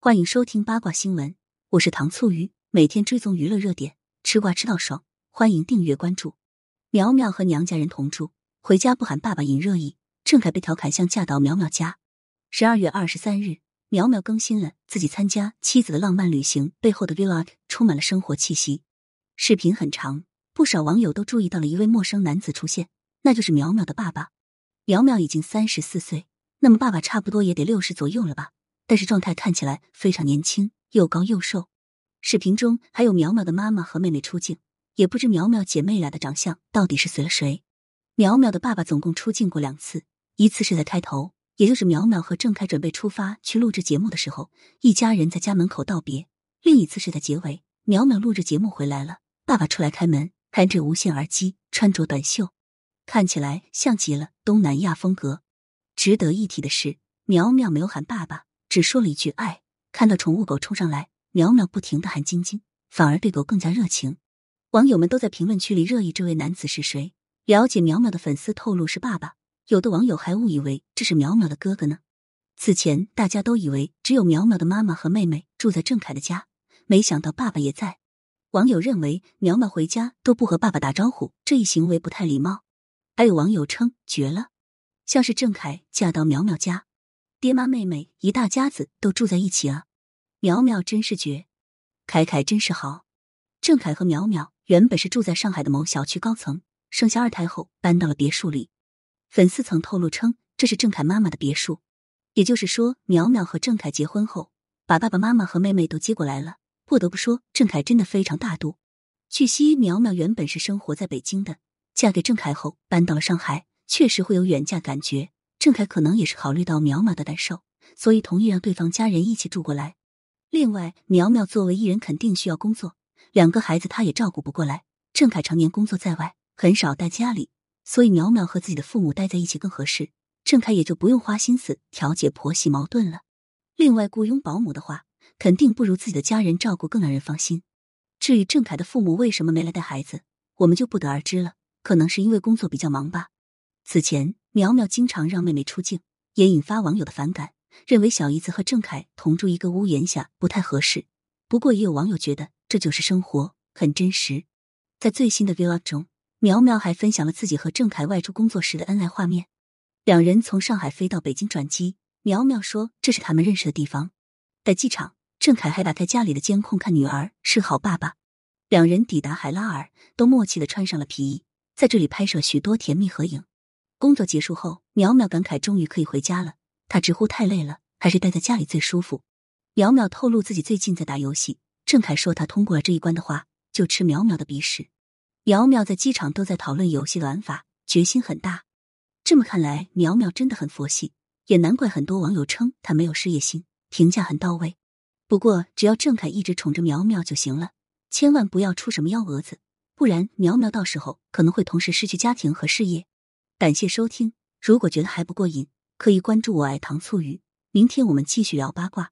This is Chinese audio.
欢迎收听八卦新闻，我是糖醋鱼，每天追踪娱乐热点，吃瓜吃到爽，欢迎订阅关注。苗苗和娘家人同住，回家不喊爸爸引热议，郑恺被调侃像嫁到苗苗家。十二月二十三日，苗苗更新了自己参加妻子的浪漫旅行背后的 vlog，充满了生活气息。视频很长，不少网友都注意到了一位陌生男子出现，那就是苗苗的爸爸。苗苗已经三十四岁，那么爸爸差不多也得六十左右了吧？但是状态看起来非常年轻，又高又瘦。视频中还有苗苗的妈妈和妹妹出镜，也不知苗苗姐妹俩的长相到底是随了谁。苗苗的爸爸总共出镜过两次，一次是在开头，也就是苗苗和郑恺准备出发去录制节目的时候，一家人在家门口道别；另一次是在结尾，苗苗录制节目回来了，爸爸出来开门，开着无线耳机，穿着短袖，看起来像极了东南亚风格。值得一提的是，苗苗没有喊爸爸。只说了一句“爱”，看到宠物狗冲上来，苗苗不停的喊“晶晶”，反而对狗更加热情。网友们都在评论区里热议这位男子是谁。了解苗苗的粉丝透露是爸爸，有的网友还误以为这是苗苗的哥哥呢。此前大家都以为只有苗苗的妈妈和妹妹住在郑凯的家，没想到爸爸也在。网友认为苗苗回家都不和爸爸打招呼，这一行为不太礼貌。还有网友称绝了，像是郑凯嫁到苗苗家。爹妈妹妹一大家子都住在一起啊！苗苗真是绝，凯凯真是好。郑恺和苗苗原本是住在上海的某小区高层，生下二胎后搬到了别墅里。粉丝曾透露称，这是郑恺妈妈的别墅。也就是说，苗苗和郑凯结婚后，把爸爸妈妈和妹妹都接过来了。不得不说，郑凯真的非常大度。据悉，苗苗原本是生活在北京的，嫁给郑恺后搬到了上海，确实会有远嫁感觉。郑恺可能也是考虑到苗苗的难受，所以同意让对方家人一起住过来。另外，苗苗作为艺人，肯定需要工作，两个孩子他也照顾不过来。郑凯常年工作在外，很少待家里，所以苗苗和自己的父母待在一起更合适。郑凯也就不用花心思调解婆媳矛盾了。另外，雇佣保姆的话，肯定不如自己的家人照顾更让人放心。至于郑凯的父母为什么没来带孩子，我们就不得而知了。可能是因为工作比较忙吧。此前。苗苗经常让妹妹出镜，也引发网友的反感，认为小姨子和郑恺同住一个屋檐下不太合适。不过，也有网友觉得这就是生活，很真实。在最新的 vlog 中，苗苗还分享了自己和郑恺外出工作时的恩爱画面。两人从上海飞到北京转机，苗苗说这是他们认识的地方。在机场，郑恺还打开家里的监控看女儿是好爸爸。两人抵达海拉尔，都默契的穿上了皮衣，在这里拍摄许多甜蜜合影。工作结束后，苗苗感慨终于可以回家了。他直呼太累了，还是待在家里最舒服。苗苗透露自己最近在打游戏。郑恺说他通过了这一关的话，就吃苗苗的鼻屎。苗苗在机场都在讨论游戏玩法，决心很大。这么看来，苗苗真的很佛系，也难怪很多网友称他没有事业心，评价很到位。不过，只要郑恺一直宠着苗苗就行了，千万不要出什么幺蛾子，不然苗苗到时候可能会同时失去家庭和事业。感谢收听，如果觉得还不过瘾，可以关注我爱糖醋鱼。明天我们继续聊八卦。